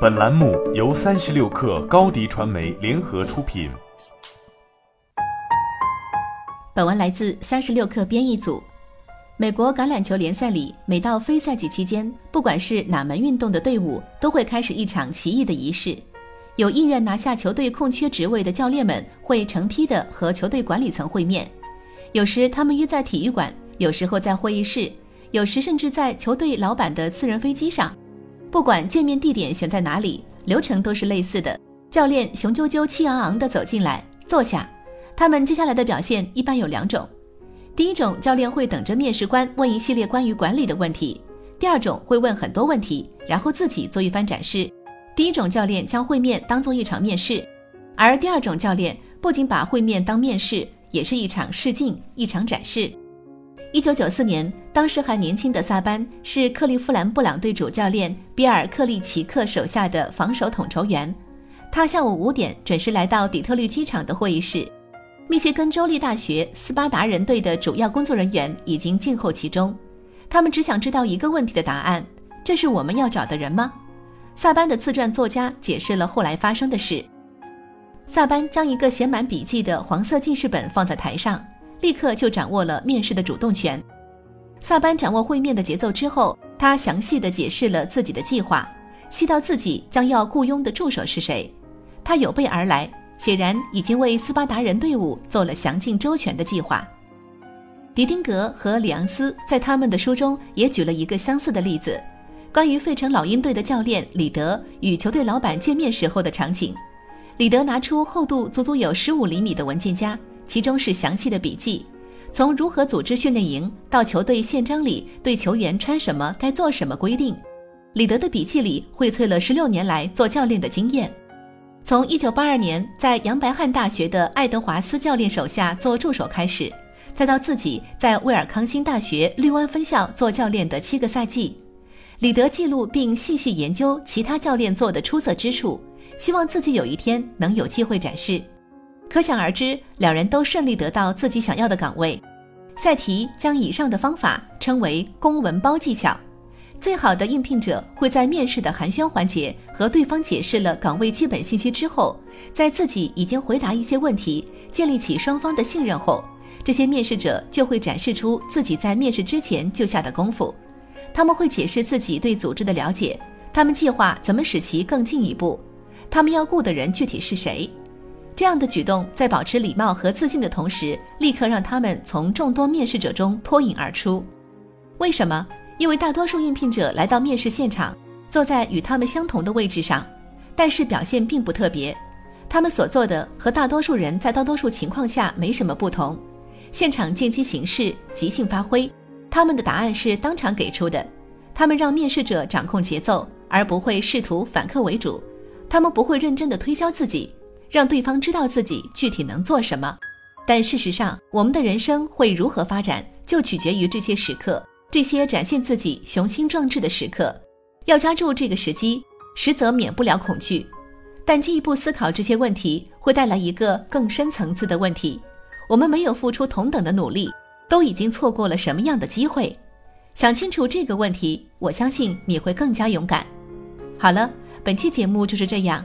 本栏目由三十六氪高低传媒联合出品。本文来自三十六氪编译组。美国橄榄球联赛里，每到非赛季期间，不管是哪门运动的队伍，都会开始一场奇异的仪式。有意愿拿下球队空缺职位的教练们，会成批的和球队管理层会面。有时他们约在体育馆，有时候在会议室，有时甚至在球队老板的私人飞机上。不管见面地点选在哪里，流程都是类似的。教练雄赳赳、气昂昂地走进来，坐下。他们接下来的表现一般有两种。第一种，教练会等着面试官问一系列关于管理的问题；第二种，会问很多问题，然后自己做一番展示。第一种教练将会面当做一场面试，而第二种教练不仅把会面当面试，也是一场试镜，一场展示。一九九四年，当时还年轻的萨班是克利夫兰布朗队主教练比尔·克利奇克手下的防守统筹员。他下午五点准时来到底特律机场的会议室。密歇根州立大学斯巴达人队的主要工作人员已经静候其中，他们只想知道一个问题的答案：这是我们要找的人吗？萨班的自传作家解释了后来发生的事。萨班将一个写满笔记的黄色记事本放在台上，立刻就掌握了面试的主动权。萨班掌握会面的节奏之后，他详细的解释了自己的计划，细到自己将要雇佣的助手是谁。他有备而来。显然已经为斯巴达人队伍做了详尽周全的计划。迪丁格和里昂斯在他们的书中也举了一个相似的例子，关于费城老鹰队的教练里德与球队老板见面时候的场景。李德拿出厚度足足有十五厘米的文件夹，其中是详细的笔记，从如何组织训练营到球队宪章里对球员穿什么、该做什么规定。李德的笔记里荟萃了十六年来做教练的经验。从一九八二年在杨白翰大学的爱德华斯教练手下做助手开始，再到自己在威尔康星大学绿湾分校做教练的七个赛季，李德记录并细细研究其他教练做的出色之处，希望自己有一天能有机会展示。可想而知，两人都顺利得到自己想要的岗位。赛提将以上的方法称为公文包技巧。最好的应聘者会在面试的寒暄环节和对方解释了岗位基本信息之后，在自己已经回答一些问题，建立起双方的信任后，这些面试者就会展示出自己在面试之前就下的功夫。他们会解释自己对组织的了解，他们计划怎么使其更进一步，他们要雇的人具体是谁。这样的举动在保持礼貌和自信的同时，立刻让他们从众多面试者中脱颖而出。为什么？因为大多数应聘者来到面试现场，坐在与他们相同的位置上，但是表现并不特别。他们所做的和大多数人在大多数情况下没什么不同。现场见机行事，即兴发挥。他们的答案是当场给出的。他们让面试者掌控节奏，而不会试图反客为主。他们不会认真的推销自己，让对方知道自己具体能做什么。但事实上，我们的人生会如何发展，就取决于这些时刻。这些展现自己雄心壮志的时刻，要抓住这个时机，实则免不了恐惧。但进一步思考这些问题，会带来一个更深层次的问题：我们没有付出同等的努力，都已经错过了什么样的机会？想清楚这个问题，我相信你会更加勇敢。好了，本期节目就是这样，